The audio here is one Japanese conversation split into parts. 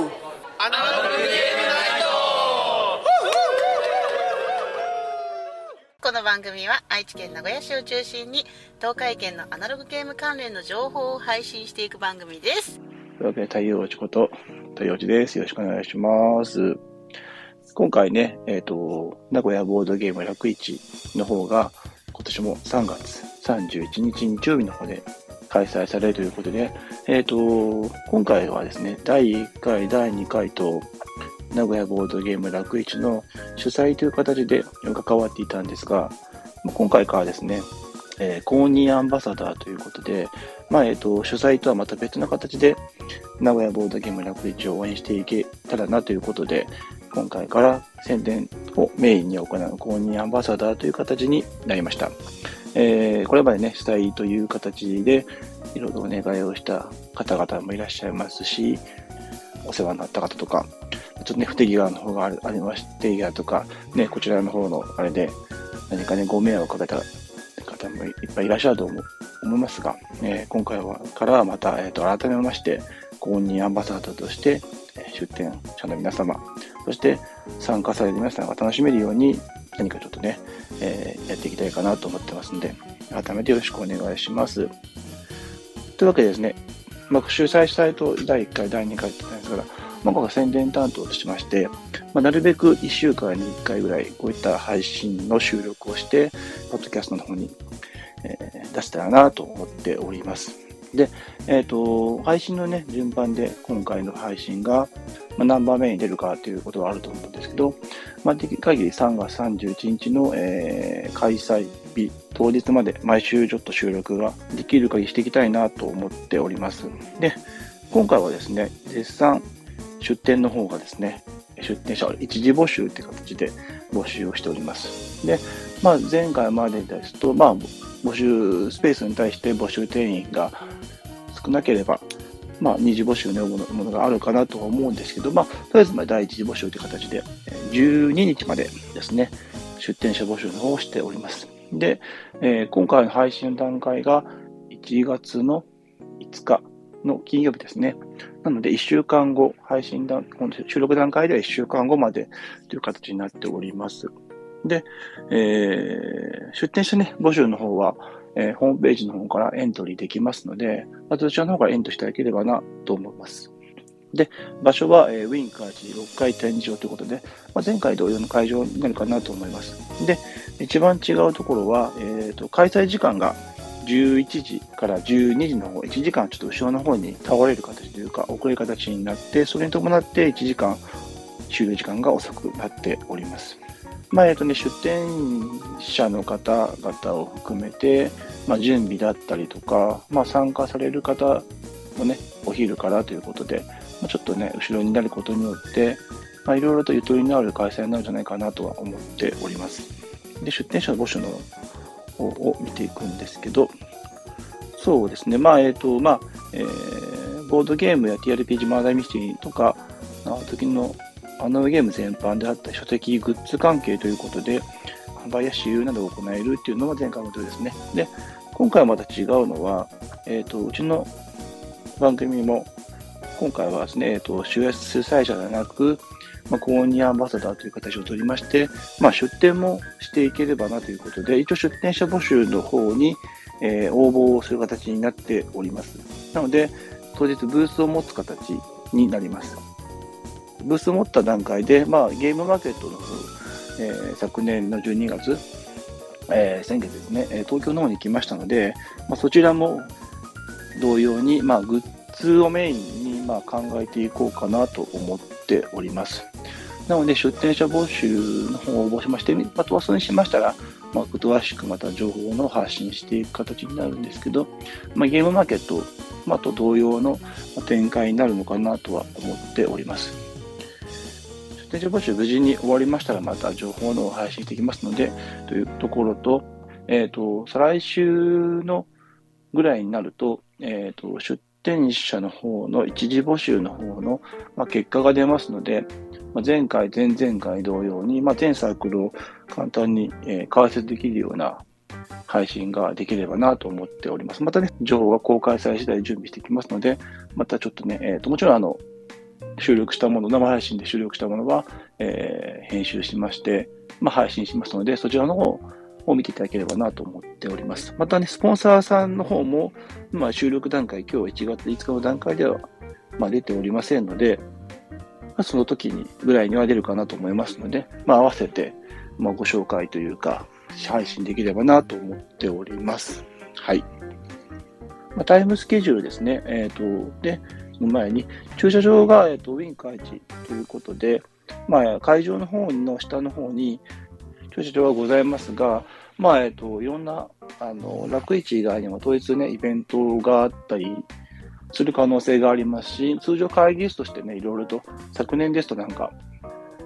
アナログゲームナイトこの番組は愛知県名古屋市を中心に東海圏のアナログゲーム関連の情報を配信していく番組です。というわけで、太陽寺こと、太陽寺です。よろしくお願いします。今回ね、えっ、と、名古屋ボードゲーム101の方が、今年も3月31日日曜日の方で開催されるということで、えっ、と、今回はですね、第1回、第2回と、名古屋ボードゲーム101の主催という形で関わっていたんですが、今回からですね、えー公認アンバサダーということで、まあ、えっ、と、主催とはまた別の形で、名古屋ボードゲーム101を応援していけたらなということで、今回から宣伝をメインに行う公認アンバサダーという形になりました。えーこれまでね、主催という形で、いろいろお願いをした方々もいらっしゃいますし、お世話になった方とか、ちょっとね、不手際の方がありまして、不手際とか、ね、こちらの方のあれで、何かね、ご迷惑をかけた方もいっぱいいらっしゃると思思いますが、えー今回はからはまた、えー、と改めまして、公認アンバサダーとして、出展者の皆様、そして参加される皆さんが楽しめるように、何かちょっとね、えーやっていきたいかなと思ってますので、改めてよろしくお願いします。というわけでですね、まあ、主催したいと第1回、第2回って言ったんですから、まあ、僕は宣伝担当としまして、まあ、なるべく1週間に1回ぐらい、こういった配信の収録をして、ポッドキャストの方に、えー出せたらなと思っております。で、えっ、と、配信のね、順番で今回の配信が、まあ、何番目に出るかということはあると思うんですけど、まあ、できる限り3月31日の、えー開催日当日まで毎週ちょっと収録ができる限りしていきたいなと思っております。で、今回はですね、絶賛出店の方がですね、出店者一時募集って形で募集をしております。で、まあ、前回までですと、まあ、募集スペースに対して募集定員が少なければ、まあ、二次募集のようなものがあるかなとは思うんですけど、まあ、とりあえずま第一次募集という形で、12日までですね、出店者募集の方をしております。で、えー今回の配信の段階が1月の5日の金曜日ですね。なので、1週間後、配信段、収録段階では1週間後までという形になっております。で、えー出店者ね、募集の方は、えーホームページの方からエントリーできますので、まずそちらの方からエントリーしていただければなと思います。で、場所は、えーウィンカージ6回展示場ということで、まあ、前回同様の会場になるかなと思います。で、一番違うところは、えーと開催時間が11時から12時の方、1時間ちょっと後ろの方に倒れる形というか、遅れ形になって、それに伴って1時間終了時間が遅くなっております。まあ、えっとね、出店者の方々を含めて、まあ、準備だったりとか、まあ、参加される方もね、お昼からということで、まあ、ちょっとね、後ろになることによって、まあ、いろいろとゆとりのある開催になるんじゃないかなとは思っております。で、出店者の募集の方を見ていくんですけど、そうですね、まあ、えっ、と、まあ、えーボードゲームや TRPG マーダーミステリーとか、あの時のアナログゲーム全般であった書籍グッズ関係ということで、販売や私有などを行えるっていうのが前回のとですね。で、今回はまた違うのは、えっ、と、うちの番組も、今回はですね、えっ、と、主催者ではなく、まあ、公認アンバサダーという形を取りまして、まあ、出店もしていければなということで、一応出店者募集の方に、えー応募をする形になっております。なので、当日ブースを持つ形になります。ブース持った段階で、まあ、ゲームマーケットの方、えー昨年の12月、えー先月ですね、東京の方に来ましたので、まあ、そちらも同様に、まあ、グッズをメインに、まあ、考えていこうかなと思っております。なので、出店者募集の方を応募しまして、あとはそれにしましたら、まあ、詳しくまた情報の発信していく形になるんですけど、まあ、ゲームマーケット、まあ、と同様の展開になるのかなとは思っております。出店者募集無事に終わりましたら、また情報のを配信していきますので、というところと、えっ、と、再来週のぐらいになると、えっ、と、出店者の方の一時募集の方の、まあ、結果が出ますので、まあ、前回、前々回同様に、まあ、全サークルを簡単に、えー解説できるような配信ができればなと思っております。またね、情報が公開され次第準備していきますので、またちょっとね、えーと、もちろんあの、収録したもの、生配信で収録したものは、えー、編集しまして、まあ、配信しますので、そちらの方を見ていただければなと思っております。またね、スポンサーさんの方も、まあ、収録段階、今日1月5日の段階では、まあ、出ておりませんので、ま、その時にぐらいには出るかなと思いますので、まあ、合わせて、ま、ご紹介というか、配信できればなと思っております。はい。ま、タイムスケジュールですね。えっ、ー、と、で、の前に、駐車場が、えーと、ウィンク愛知ということで、まあ、会場の方の下の方に駐車場はございますが、まあ、え、ー、と、いろんな、あの、楽市以外にも統一ね、イベントがあったりする可能性がありますし、通常会議室としてね、いろいろと、昨年ですとなんか、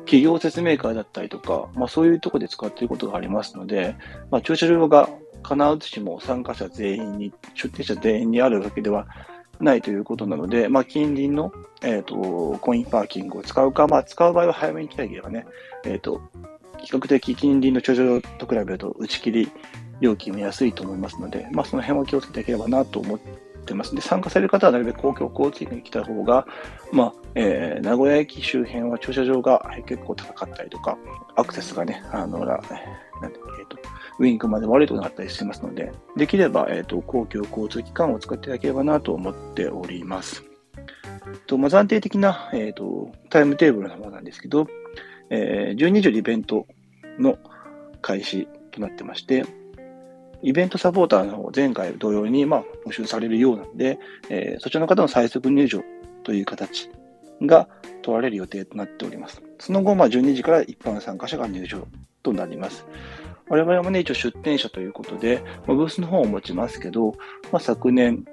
企業説明会だったりとか、まあそういうところで使っていることがありますので、まあ駐車場が必ずしも参加者全員に、出店者全員にあるわけではないということなので、まあ近隣の、え、ー、と、コインパーキングを使うか、まあ使う場合は早めに来たければね、え、ー、と、比較的近隣の駐車場と比べると打ち切り料金も安いと思いますので、まあその辺は気をつけていければなと思ってます。で、参加される方はなるべく公共交通に来た方が、まあ、えー、名古屋駅周辺は駐車場が結構高かったりとか、アクセスがね、あの、なんだっけ、えっ、と、ウィンクまで悪いところがあったりしてますので、できれば、えっ、ー、と、公共交通機関を使っていただければなと思っております。とまあ、暫定的な、え、ー、と、タイムテーブルの方なんですけど、えー、12時イベントの開始となってまして、イベントサポーターの方、前回同様に、まあ、募集されるようなので、えー、そちらの方の最速入場という形が取られる予定となっております。その後、まあ、12時から一般参加者が入場となります。我々もね、一応出店者ということで、まあ、ブースの方を持ちますけど、まあ、昨年、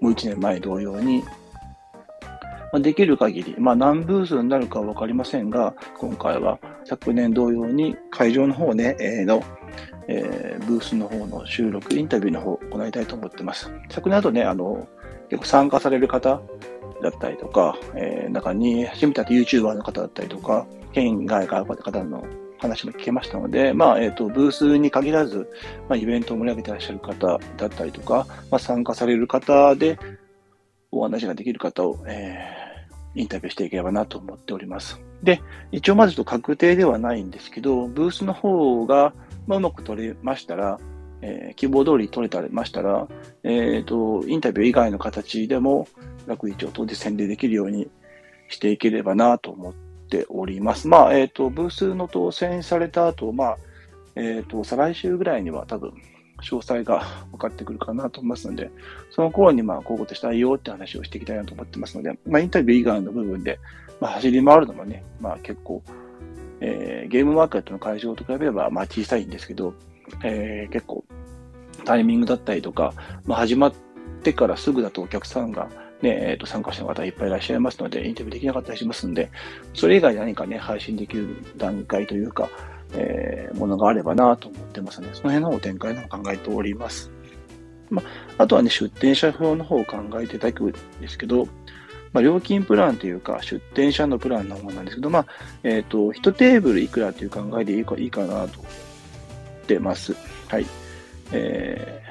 もう1年前同様に、まあ、できる限り、まあ、何ブースになるかはわかりませんが、今回は昨年同様に会場の方ね、えー、のえー、ブースの方の収録、インタビューの方行いたいと思ってます。昨年あとね、あの、結構参加される方だったりとか、えー、中に初めて YouTuber の方だったりとか、県外からの方の話も聞けましたので、まあ、えっ、ー、と、ブースに限らず、まあ、イベントを盛り上げてらっしゃる方だったりとか、まあ、参加される方で、お話ができる方を、えー、インタビューしていければなと思っております。で、一応まずと確定ではないんですけど、ブースの方が、まあ、うまく取れましたら、えー、希望通り取れたりましたら、えっ、ー、と、インタビュー以外の形でも、楽市を当日宣伝できるようにしていければなと思っております。まあ、えっ、ー、と、ブースの当選された後、まあ、えっ、と、再来週ぐらいには多分、詳細が分かってくるかなと思いますので、その頃にまあ、こういうことしたいよって話をしていきたいなと思ってますので、まあ、インタビュー以外の部分で、まあ、走り回るのもね、まあ、結構、えー、ゲームマーケットの会場と比べれば、まあ小さいんですけど、えー、結構タイミングだったりとか、まあ始まってからすぐだとお客さんがね、え、ー、と、参加者の方いっぱいいらっしゃいますので、インタビューできなかったりしますんで、それ以外何かね、配信できる段階というか、えー、ものがあればなと思ってますね。その辺の展開の考えております。まあ、あとはね、出店者表の方を考えていただくんですけど、まあ、料金プランというか、出店者のプランの方なんですけど、まあ、えっ、ー、と、1テーブルいくらという考えでいいかいいかなと思ってます。はい。え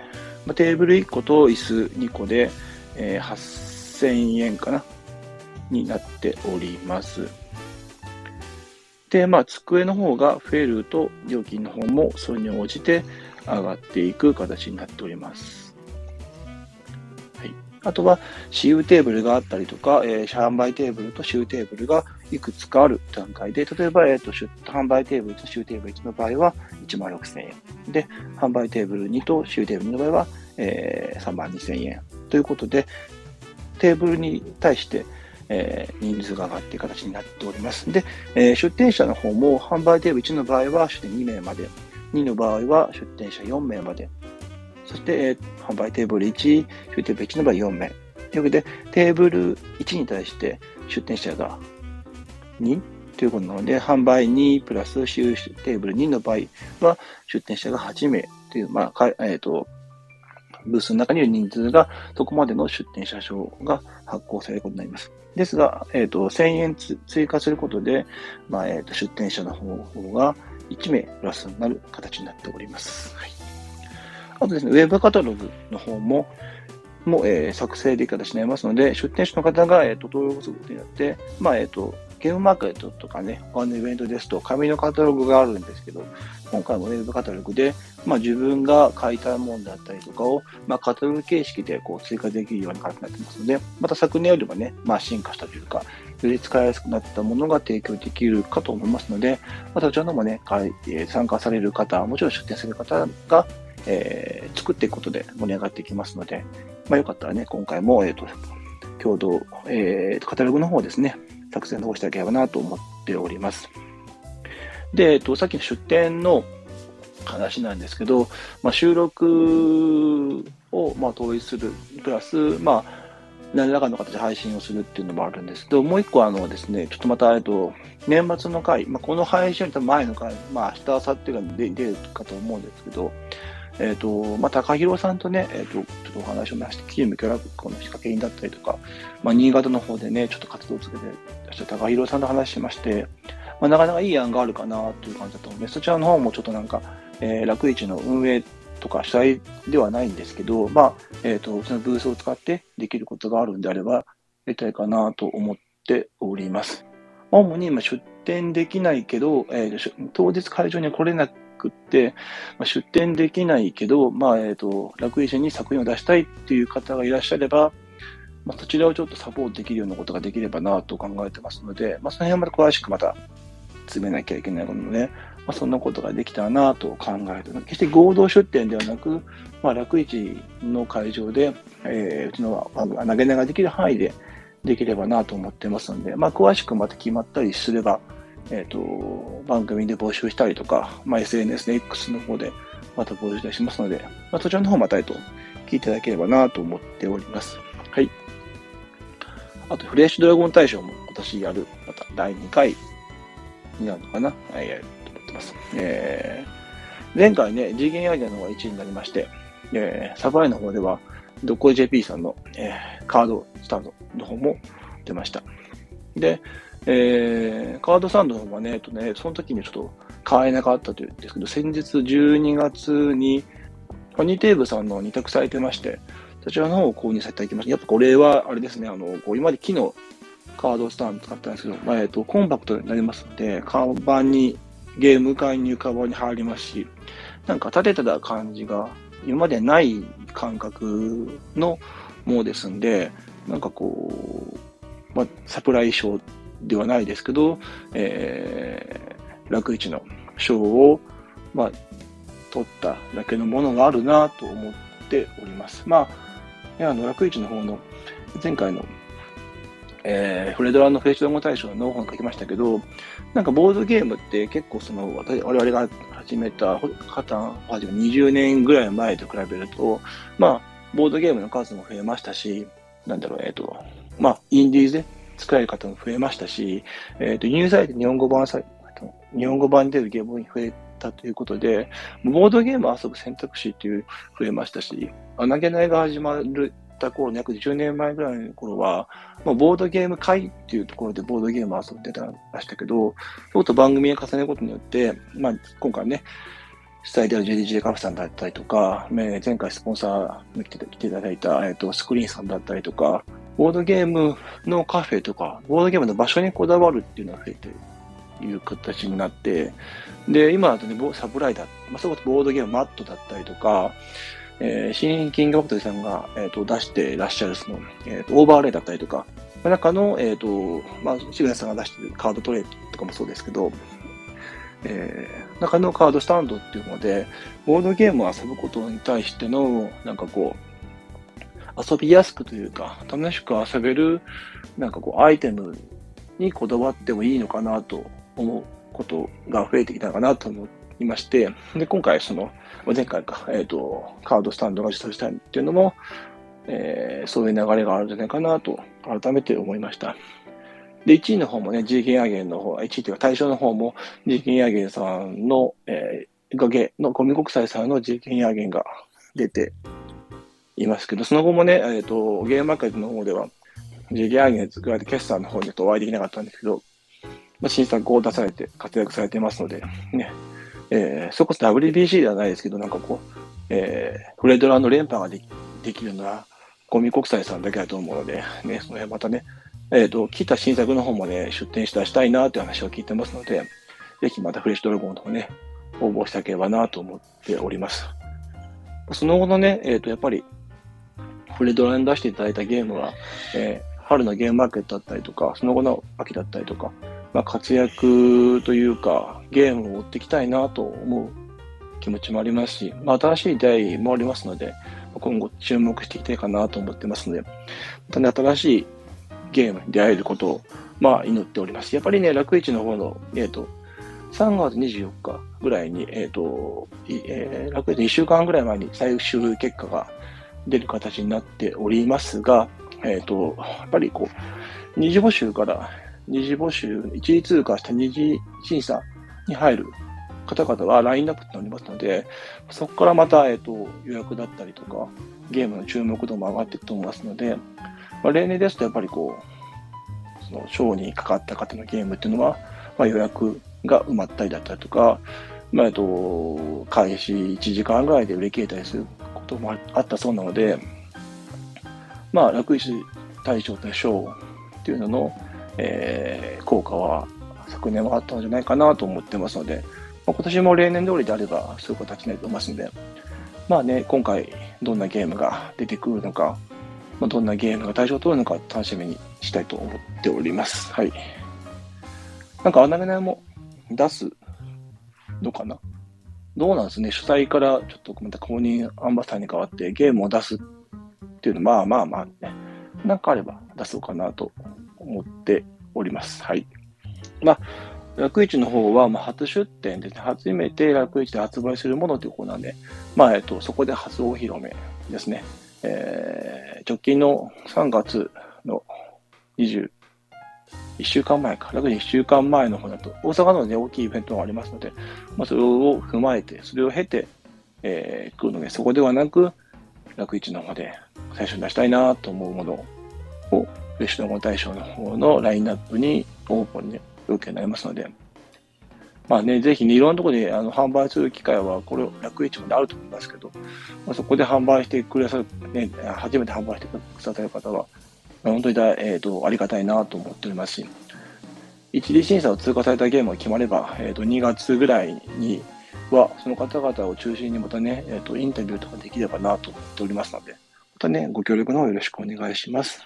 ー、まあ、テーブル1個と椅子2個で、えー、8000円かなになっております。で、まあ、机の方が増えると、料金の方もそれに応じて上がっていく形になっております。あとは、私有テーブルがあったりとか、えー、販売テーブルと週テーブルがいくつかある段階で、例えば、え、ー、と、販売テーブルと週テーブル1の場合は1万6000円。で、販売テーブル2と週テーブル2の場合は、えー、3万2000円。ということで、テーブルに対して、えー、人数が上がっていく形になっております。で、えー、出店者の方も販売テーブル1の場合は出店2名まで、2の場合は出店者4名まで、そして、え、販売テーブル1、出店部1の場合4名。というわけで、テーブル1に対して出店者が2ということなので、販売2プラス収テーブル2の場合は出店者が8名という、まあ、えっ、ー、と、ブースの中にいる人数が、そこまでの出店者証が発行されることになります。ですが、えっ、ー、と、1000円追加することで、まあ、えっ、ー、と、出店者の方法が1名プラスになる形になっております。はい。あとですね、ウェブカタログの方も、も、えー、作成できる形になりますので、出店者の方が、えーと、登録することによって、まあえーと、ゲームマーケットとかね、他のイベントですと、紙のカタログがあるんですけど、今回もウェブカタログで、まあ、自分が買いたいものだったりとかを、まあ、カタログ形式でこう追加できるような形になってますので、また昨年よりもね、まあ、進化したというか、より使いやすくなったものが提供できるかと思いますので、またそちらのもね、参加される方、もちろん出店する方が、えー、作っていくことで盛り上がっていきますので、まあ、よかったらね、今回も、えっ、ー、と、共同、えー、カタログの方ですね、作成の方していただければなと思っております。で、えっ、と、さっきの出店の話なんですけど、まあ、収録を、まあ、統一する、プラス、まあ、何らかの形で配信をするっていうのもあるんですけど、もう一個あのですね、ちょっとまた、えっと、年末の回、まあ、この配信より前の回、まあ、明日、明後日が出るかと思うんですけど、えっ、ー、と、まあ、高弘さんとね、えっ、ー、と、ちょっとお話をまして、キームキャラクコの仕掛け人だったりとか、まあ、新潟の方でね、ちょっと活動を続けてらっしゃる高弘さんと話しまして、まあ、なかなかいい案があるかなという感じだと思います。そちらの方もちょっとなんか、えー、楽市の運営とか主催ではないんですけど、まあ、えっ、ー、と、うちのブースを使ってできることがあるんであれば、やりたいかなと思っております。主に今出店できないけど、えー、当日会場に来れなくって、まあ、出店できないけど、まあ、えっ、ー、と、楽医者に作品を出したいっていう方がいらっしゃれば、まあ、そちらをちょっとサポートできるようなことができればなと考えてますので、まあ、その辺はまた詳しくまた詰めなきゃいけないので、まあ、そんなことができたらなと考えて決して合同出店ではなく、まあ、楽市の会場で、えー、うちの投げ投げできる範囲でできればなと思ってますので、まあ、詳しくまた決まったりすれば、えっ、ー、と、番組で募集したりとか、まあ、SNS で X の方でまた募集したしますので、まあ、そちらの方また、えっと、聞いていただければなと思っております。はい。あと、フレッシュドラゴン大賞も今年やる、また第2回になるのかな？はい、やると思ってます。えー、前回ね、次元アイデアの方が1位になりまして、えー、サバイの方では、どこ JP さんの、えー、カードスタンドの方も出ました。で、えー、カードサンドの方はね、えっとね、その時にちょっと買えなかったというんですけど、先日12月に、ファニーテーブさんの2択されてまして、そちらの方を購入させていただきました。やっぱこれは、あれですね、あの、こう今まで木のカードスタンド使ったんですけど、まあ、えっと、コンパクトになりますので、カバンに、ゲーム会にカバンに入りますし、なんか立てた感じが、今までない感覚のものですんで、なんかこう、まあ、サプライ賞ではないですけど、えー、楽市の賞を、まあ、取っただけのものがあるなと思っております。まあ、あの、楽市の方の前回のえー、フレドランのフェイスドラゴ大賞のノーホン書きましたけど、なんかボードゲームって結構その、我々が始めた、カタン始め20年ぐらい前と比べると、まあ、ボードゲームの数も増えましたし、なんだろう、えっ、ー、と、まあ、インディーズで作られる方も増えましたし、えっ、ー、と、ニューサイト日本語版、日本語版に出るゲームに増えたということで、ボードゲームを遊ぶ選択肢っていう増えましたし、投げないが始まるた頃の約10年前ぐらいの頃は、まあ、ボードゲーム会っていうところでボードゲームを遊んでたましたけど、そうと番組を重ねることによって、まあ、今回ね、主催である JDJ カフェさんだったりとか、前回スポンサーに来ていただいた、えっと、スクリーンさんだったりとか、ボードゲームのカフェとか、ボードゲームの場所にこだわるっていうのが増えていう形になって、で、今だとね、サプライだ、まあ、そういうことボードゲームマットだったりとか、えー、新キングオブトリさんが、えーと、出してらっしゃるその、えーと、オーバーレイだったりとか、中の、えっ、ー、と、まあ、シグナさんが出してるカードトレイとかもそうですけど、えー、中のカードスタンドっていうので、ボードゲームを遊ぶことに対しての、なんかこう、遊びやすくというか、楽しく遊べる、なんかこう、アイテムにこだわってもいいのかなと思うことが増えてきたのかなと思いまして、で、今回その、前回か、えっ、ー、と、カードスタンドが実装したいっていうのも、えー、そういう流れがあるんじゃないかなと、改めて思いました。で、1位の方もね、GK アゲンの方、1位というか対象の方も GK アゲンさんの、えー、がげのコミ国際さんの GK アゲンが出ていますけど、その後もね、えっ、ー、と、ゲームマーケットの方では GK アゲン作られて決算の方にとお会いできなかったんですけど、まあ、新作を出されて活躍されてますので、ね、えー、そこそ WBC ではないですけど、なんかこう、えー、フレドランの連覇ができできるのは、ゴミ国際さんだけだと思うので、ね、その辺またね、えっ、ー、と、来た新作の方もね、出展したしたいなという話を聞いてますので、ぜひまたフレッシュドラゴンの方ね、応募したければなと思っております。その後のね、えっ、ー、と、やっぱり、フレドラに出していただいたゲームは、えー、春のゲームマーケットだったりとか、その後の秋だったりとか、まあ、活躍というか、ゲームを追っていきたいなと思う気持ちもありますし、まあ、新しい出会いもありますので、今後注目していきたいかなと思ってますので、またね、新しいゲームに出会えることを、まあ、祈っております。やっぱりね、楽市の方の、えっ、ー、と、3月24日ぐらいに、えっ、ー、と、えー、楽市1週間ぐらい前に最終結果が出る形になっておりますが、えっ、と、やっぱりこう、二次募集から二次募集、一次通過した二次審査に入る方々はラインナップとなりますので、そこからまた、えっ、と、予約だったりとか、ゲームの注目度も上がっていくと思いますので、まあ、例年ですとやっぱりこう、その賞にかかった方のゲームっていうのは、まあ、予約が埋まったりだったりとか、まあ、えっと、開始1時間ぐらいで売り切れたりすることもあったそうなので、まあ、楽石大賞と賞っていうのの、えー、効果は昨年はあったんじゃないかなと思ってますので、まあ、今年も例年通りであればそういう形になると思いますので、まあね、今回どんなゲームが出てくるのか、まあ、どんなゲームが対象を取るのか楽しみにしたいと思っております。はい。なんか、穴ナゲも出すのかな？どうなんですね。主催からちょっとまた公認アンバサダーに変わってゲームを出すっていうのまあまあまあね、なんかあれば出そうかなと思っております。はい。まあ、楽市の方は、まあ、初出店ですね。初めて楽市で発売するものということなんで、まあ、えっと、そこで初お披露目ですね。えー、直近の3月の21週間前か、楽に1週間前の方だと、大阪の、ね、大きいイベントがありますので、まあ、それを踏まえて、それを経て、えー、来るので、そこではなく、楽市の方で最初に出したいなと思うものを、フレッシュドゴ大賞の方のラインナップにオープンに受けになりますので、まあね、ぜひね、いろんなところであの販売する機会は、これ、楽市もであると思いますけど、まあ、そこで販売してくださる、ね、初めて販売してくださる方は、まあ、本当にだ、えーと、ありがたいなと思っておりますし、一次審査を通過されたゲームが決まれば、えーと、2月ぐらいには、その方々を中心にまたね、えーと、インタビューとかできればなと思っておりますので、またね、ご協力の方よろしくお願いします。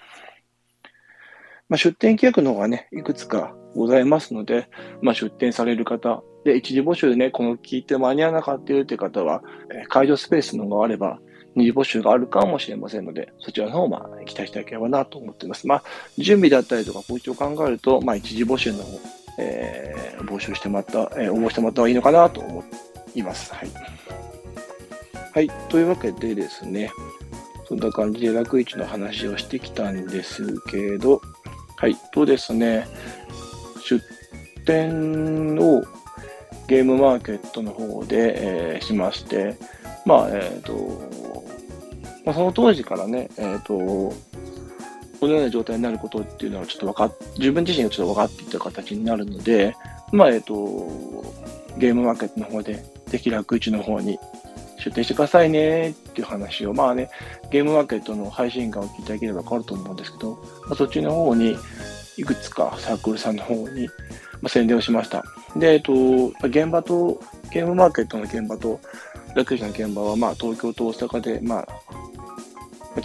まあ、出店規約の方がね、いくつかございますので、まあ、出店される方、で、一時募集でね、この聞いて間に合わなかったよって方は、え、会場スペースのがあれば、二次募集があるかもしれませんので、そちらの方も期待していただければなと思っています。まあ、準備だったりとか、こういうを考えると、まあ、一次募集の方、えー、募集してもらった、えー、応募してもらった方がいいのかなと思います。はい。はい。というわけでですね、そんな感じで楽市の話をしてきたんですけど、はい。とですね、出店をゲームマーケットの方で、えー、しまして、まあ、えっ、ー、と、まあ、その当時からね、えっ、ー、と、このような状態になることっていうのはちょっと分かっ、自分自身がちょっと分かっていた形になるので、まあ、えっ、と、ゲームマーケットの方で、ぜひ楽市の方に出店してくださいねっていう話を、まあね、ゲームマーケットの配信会を聞いていただければ分かると思うんですけど、まあ、そっちの方に、いくつかサークルさんの方に、ま、宣伝をしました。で、えっと、現場と、ゲームマーケットの現場と、楽市の現場は、まあ、東京と大阪で、まあ、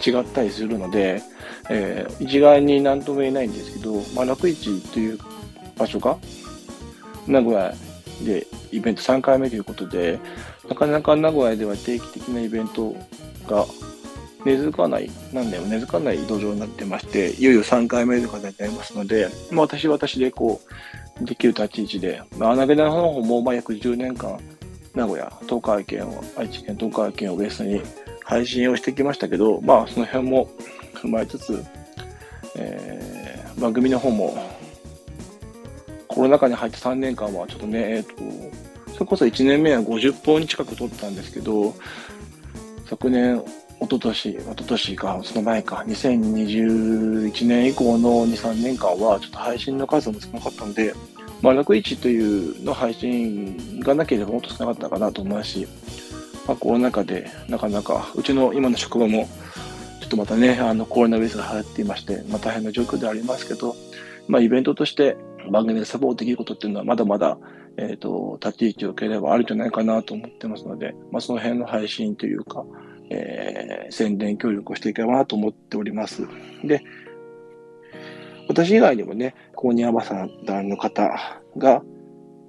違ったりするので、えー、一概に何とも言えないんですけど、まあ、楽市という場所が、名古屋でイベント3回目ということで、なかなか名古屋では定期的なイベントが根付かない、何年も根付かない土壌になってまして、いよいよ3回目という形になりますので、まあ、私は私でこう、できる立ち位置で、まあ、穴毛の方もまあ約10年間、名古屋、東海県を、愛知県、東海県をベースに配信をしてきましたけど、まあ、その辺も踏まえつつ、えー、番組の方も、コロナ禍に入って3年間はちょっとね、えっ、ー、と、それこそ1年目は50本近く取ったんですけど、昨年一昨年、一昨年か、その前か、2021年以降の2、3年間は、ちょっと配信の数も少なかったので、まあ、楽市というの配信がなければもっと少なかったかなと思うし、まあ、コロナ禍でなかなか、うちの今の職場も、ちょっとまたね、あの、コロナウイルスが流行っていまして、まあ大変な状況でありますけど、まあイベントとして番組でサポートできることっていうのはまだまだ、えっ、と、立ち位置を受ければあるんじゃないかなと思ってますので、まあその辺の配信というか、えー、宣伝協力をしていければなと思っております。で、私以外にもね、公認アンバサダーの方が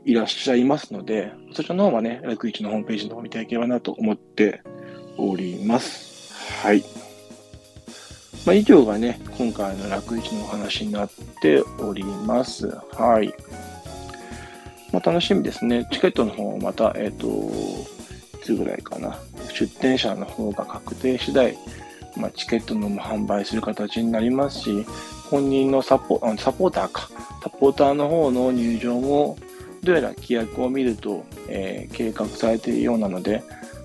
いらっしゃいますので、そちらの方はね、楽市のホームページの方を見ていければなと思っております。はい。まあ、以上がね、今回の楽市のお話になっております。はい。まあ、楽しみですね。チケットの方をまた、えっ、と、いつぐらいかな。出店者の方が確定次第、まあ、チケットのも販売する形になりますし、本人のサポサポーターか、サポーターの方の入場も、どうやら規約を見ると、えー計画されているようなので、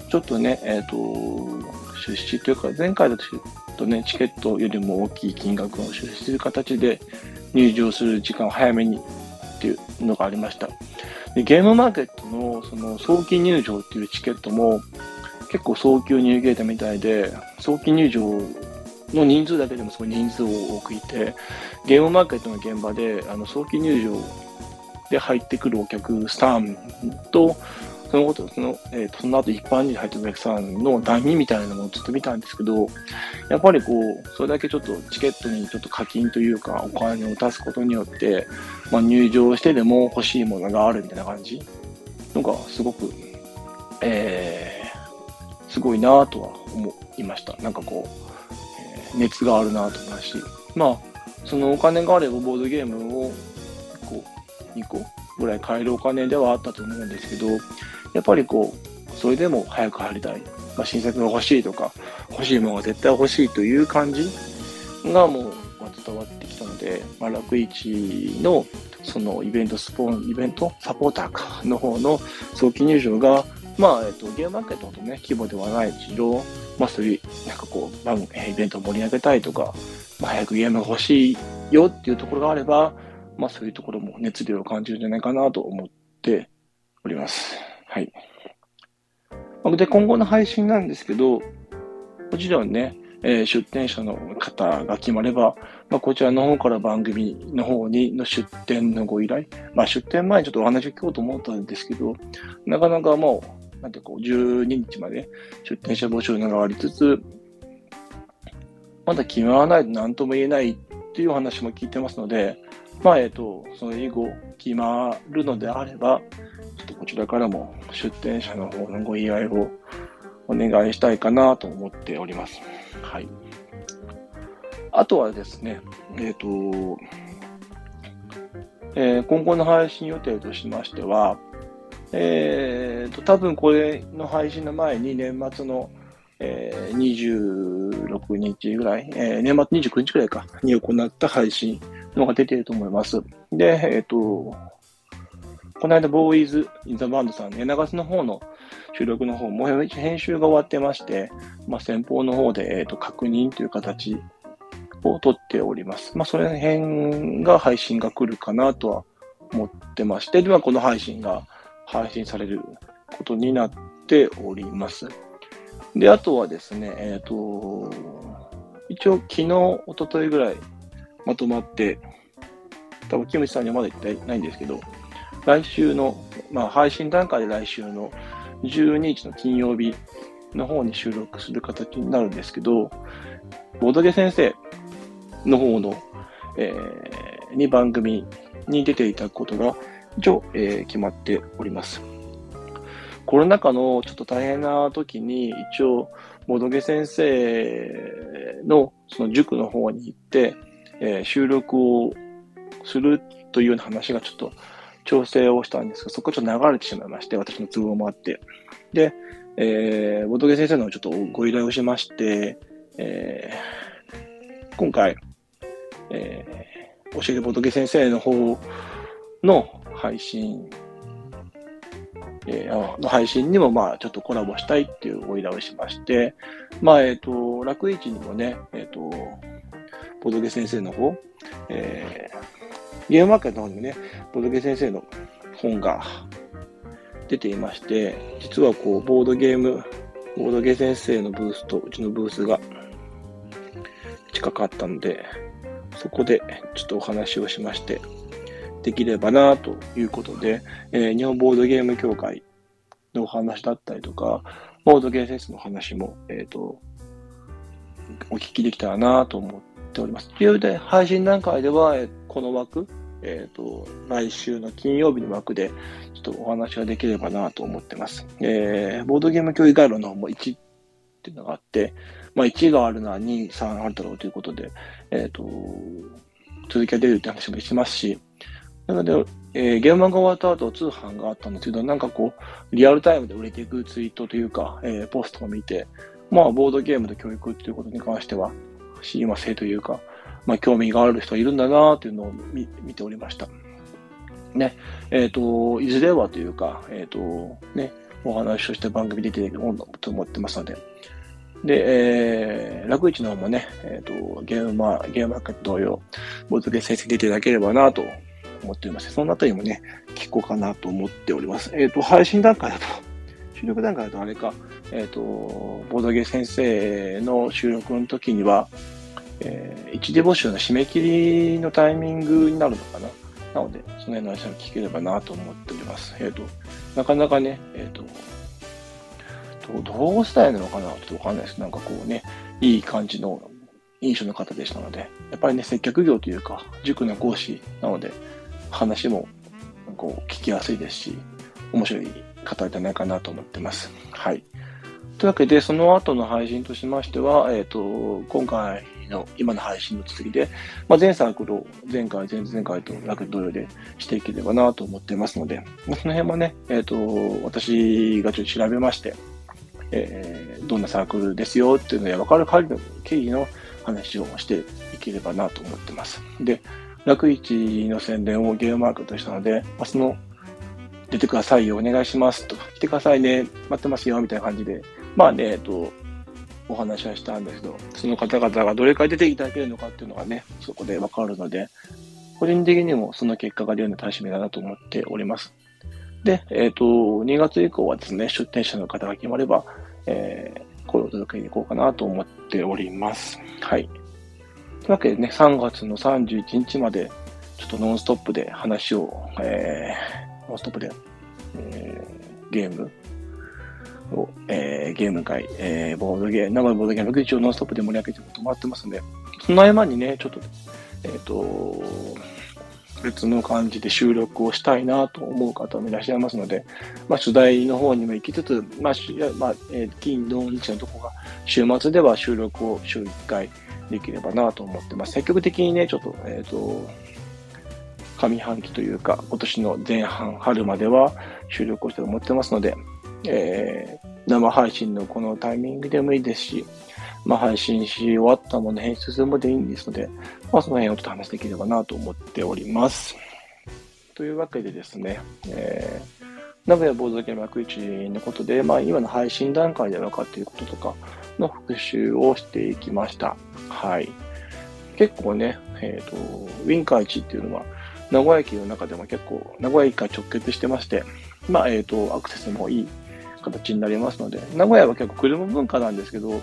ちょっとね、えっ、と、出資というか、前回だとね、チケットよりも大きい金額を出資する形で入場する時間を早めにっていうのがありました。でゲームマーケットのその早期入場っていうチケットも結構早急に受けたみたいで、早期入場の人数だけでもすごい人数を多くいて、ゲームマーケットの現場であの早期入場で入ってくるお客さんと、そのこと、その、えーとその後一般人入ってお客さんの談義みたいなものをちょっと見たんですけど、やっぱりこう、それだけちょっとチケットにちょっと課金というか、お金を出すことによって、まあ、入場してでも欲しいものがあるみたいな感じのが、すごく、えー、すごいなとは思いました。なんかこう、えー熱があるなと思いますし、まあ、そのお金があればボードゲームを1個、2個ぐらい買えるお金ではあったと思うんですけど、やっぱりこう、それでも早く入りたい。まあ、新作が欲しいとか、欲しいものが絶対欲しいという感じがもうまあ伝わってきたので、まあ、楽市のそのイベントスポーン、イベントサポーターかの方の早期入場が、まあ、えっと、ゲームマーケットほどね、規模ではないけど、まあ、そういう、なんかこう、番えーイベントを盛り上げたいとか、まあ、早くゲームが欲しいよっていうところがあれば、まあ、そういうところも熱量を感じるんじゃないかなと思っております。はい。で、今後の配信なんですけど、もちろんね、えー出店者の方が決まれば、まあ、こちらの方から番組の方にの出店のご依頼、まあ、出店前にちょっとお話を聞こうと思ったんですけど、なかなかもう、なんてこう、12日まで出店者募集がありつつ、まだ決まらないと何とも言えないっていう話も聞いてますので、まあ、えっ、と、その以後決まるのであれば、ちょっとこちらからも出店者の方のご依頼をお願いしたいかなと思っております。はい。あとはですね、えっ、と、えー今後の配信予定としましては、えー、と、多分これの配信の前に年末の、えー26日ぐらい、えー年末29日ぐらいか、に行った配信のが出てると思います。で、えっ、と、この間、ボーイズ・イン・ザ・バンドさんの長瀬の方の収録の方も編集が終わってまして、まあ、先方の方で、えー、と確認という形を取っております。まあ、その辺が配信が来るかなとは思ってまして、ではこの配信が配信されることになっております。で、あとはですね、えっ、と、一応昨日、一昨日ぐらいまとまって、多分キムチさんにはまだ言ってないんですけど、来週の、まあ配信段階で来週の12日の金曜日の方に収録する形になるんですけど、ボドゲ先生の方の、えーに番組に出ていただくことが一応、えー決まっております。コロナ禍のちょっと大変な時に一応、ボドゲ先生のその塾の方に行って、えー収録をするというような話がちょっと調整をしたんですが、そこちょっと流れてしまいまして、私の都合もあって。で、えー、ボトゲ先生のちょっとご依頼をしまして、えー今回、えー教えるボトゲ先生の方の配信、えーあの配信にもまあちょっとコラボしたいっていうご依頼をしまして、まあえっ、と、楽市にもね、えっ、と、ボトゲ先生の方、えーゲームマーケットの方にもね、ボドゲ先生の本が出ていまして、実はこう、ボードゲーム、ボードゲ先生のブースとうちのブースが近かったので、そこでちょっとお話をしまして、できればなということで、えー、日本ボードゲーム協会のお話だったりとか、ボードゲーセンスの話も、えっ、ー、と、お聞きできたらなと思っております。というで、配信段階では、この枠、えっ、ー、と、来週の金曜日の枠で、ちょっとお話ができればなと思ってます。えー、ボードゲーム教育概論の方も1っていうのがあって、まあ1があるのは2、3あるだろうということで、えっ、ー、と、続きが出るって話もしますし、なので、えー、ゲームが終わった後、通販があったんですけど、なんかこう、リアルタイムで売れていくツイートというか、えー、ポストを見て、まあ、ボードゲームで教育っていうことに関しては、親和性というか、まあ、興味がある人がいるんだなっていうのを見見ておりました。ね、えっ、ー、と、いずれはというか、えっ、ー、と、ね、お話をして番組出ていると思ってますので、で、えー、楽市の方もね、えっ、ー、と、ゲームマー、ゲームマーケット同様、ボードゲ先生出ていただければなと思っておりまして、そのあたりもね、聞こうかなと思っております。えっ、ー、と、配信段階だと、収録段階だとあれか、えっ、ー、と、ボードゲー先生の収録の時には、えー、一時募集の締め切りのタイミングになるのかな。なので、その辺の話を聞ければなと思っております。えっ、ー、と、なかなかね、えっ、ー、と、どうしたいのかなちょっとわかんないです。なんかこうね、いい感じの印象の方でしたので、やっぱりね、接客業というか、塾の講師なので、話もこう聞きやすいですし、面白い方じゃないかなと思ってます。はい。というわけで、その後の配信としましては、えっ、ー、と、今回の今の配信の続きで、まあ、全サークルを前回、前々回と楽同様でしていければなと思ってますので、ま、その辺はね、えっ、ー、と、私がちょっと調べまして、えー、どんなサークルですよっていうのが分かる限りの経緯の話をしていければなと思ってます。で、楽市の宣伝をゲームマークとしたので、まあ、その、出てくださいよ、お願いしますと、来てくださいね、待ってますよ、みたいな感じで、まあね、えっと、お話はしたんですけど、その方々がどれくらい出ていただけるのかっていうのがね、そこでわかるので、個人的にもその結果が出るの楽しみだなと思っております。で、えっ、ー、と、2月以降はですね、出店者の方が決まれば、えー、声を届けに行こうかなと思っております。はい。というわけでね、3月の31日まで、ちょっとノンストップで話を、えー、ノンストップで、えー、ゲームを、えー、ゲーム会、えー、ボードゲーム、生のボードゲーム、一応ノンストップで盛り上げてもらってますんで、その合間にね、ちょっと、えっ、ー、と、別の感じで収録をしたいなと思う方もいらっしゃいますので、まあ、取材の方にも行きつつ、まあ、まあ、えー、金、土、日のとこが、週末では収録を週1回、できればなと思ってます。積極的にね、ちょっと、えっ、ー、と、上半期というか、今年の前半、春までは収録をして思ってますので、えー、生配信のこのタイミングでもいいですし、まあ、配信し終わったもの編集するまでいいんですので、まあ、その辺をちょっと話できればなと思っております。というわけでですね、えー、名古屋ボードゲーム幕市のことで、まあ、今の配信段階で分かっていることとかの復習をしていきました。はい。結構ね、えっ、ー、と、ウィンカー市っていうのは、名古屋駅の中でも結構、名古屋駅から直結してまして、まあ、えっ、ー、と、アクセスもいい形になりますので、名古屋は結構車文化なんですけど、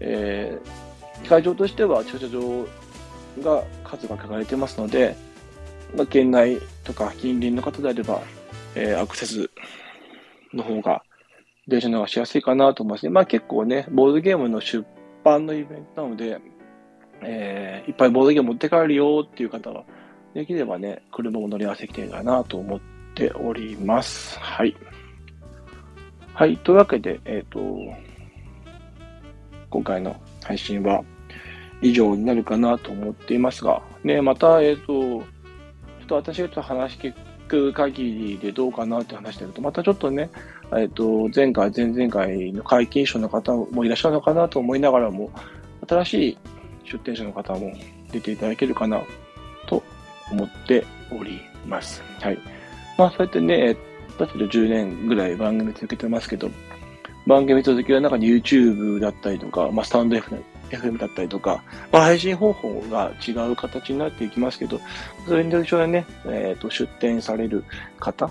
えー、会場としては駐車場が数が書かれてますので、まあ、県内とか近隣の方であれば、えー、アクセスの方が、電車の方がしやすいかなと思いますね。まあ結構ね、ボードゲームの出版のイベントなので、えー、いっぱいボードゲーム持って帰るよっていう方は、できればね、車も乗り合わせきてるかなと思っております。はい。はい。というわけで、えっ、ー、と、今回の配信は以上になるかなと思っていますが、ね、また、えっ、ー、と、ちょっと私がちょっと話聞く限りでどうかなって話してると、またちょっとね、えっ、ー、と、前回、前々回の解禁賞の方もいらっしゃるのかなと思いながらも、新しい出店者の方も出ていただけるかな思っております。はい。まあ、そうやってね、だって10年ぐらい番組続けてますけど、番組続きは中に YouTube だったりとか、まあ、スタンド FM だったりとか、まあ、配信方法が違う形になっていきますけど、それによってね、えっ、ー、と、出店される方、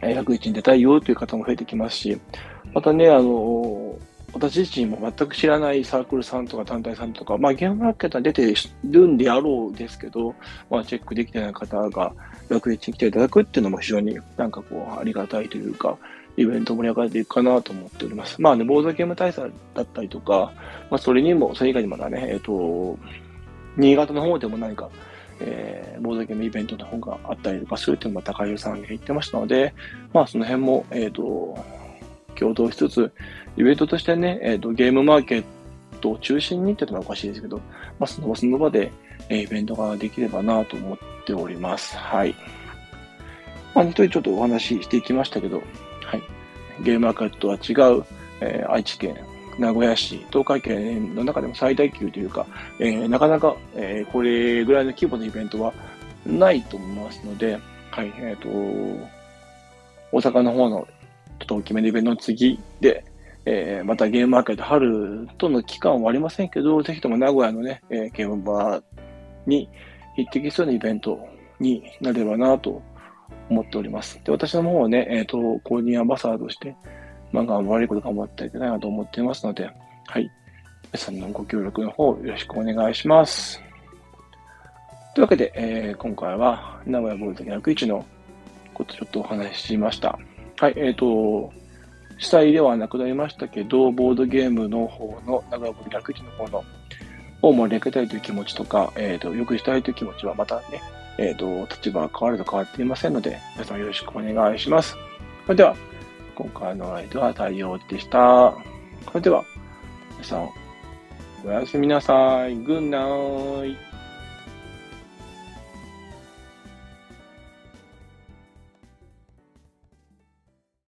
101に出たいよという方も増えてきますし、またね、あの、私自身も全く知らないサークルさんとか団体さんとか、まあ、ゲームマーケットは出てるんであろうですけど、まあ、チェックできてない方が楽市に来ていただくっていうのも非常になんかこう、ありがたいというか、イベント盛り上がっていくかなと思っております。まあね、ボードゲーム大祭だったりとか、まあ、それにも、それ以外にもだね、えっ、と、新潟の方でも何か、えー、ボードゲームイベントの方があったりとかするっていうのも高井さんが言ってましたので、まあその辺も、えっ、ー、と、共同しつつ、イベントとしてね、えっ、ー、と、ゲームマーケットを中心にっていうのはおかしいですけど、まあその場その場で、えイベントができればなと思っております。はい。まあ、一人ちょっとお話ししていきましたけど、はい。ゲームマーケットは違う、え愛知県名古屋市、東海圏の中でも最大級というか、えー、なかなか、えー、これぐらいの規模のイベントはないと思いますので、はい、えっ、ー、と、大阪の方のちょっと大きめのイベントの次で、えー、またゲームマーケット春との期間はありませんけど、ぜひとも名古屋のね、えー、ゲームバーに匹敵するようなイベントになればなと思っております。で、私の方はね、えっ、ー、と、公認アンバサーとして、まあ、頑張れること頑張っていけないなと思っていますので、はい。皆さんのご協力の方よろしくお願いします。というわけで、えー、今回は名古屋ボールド101のことちょっとお話ししました。はい、えっ、ー、と、主催ではなくなりましたけど、ボードゲームの方の、名古屋ボールド101の方の、を盛り上げたいという気持ちとか、えっ、ー、と、よくしたいという気持ちはまたね、えっ、ー、と、立場が変わると変わっていませんので、皆さんよろしくお願いします。それでは、今回のライトは太陽でした。それでは、皆さん、おやすみなさい。グッナイ。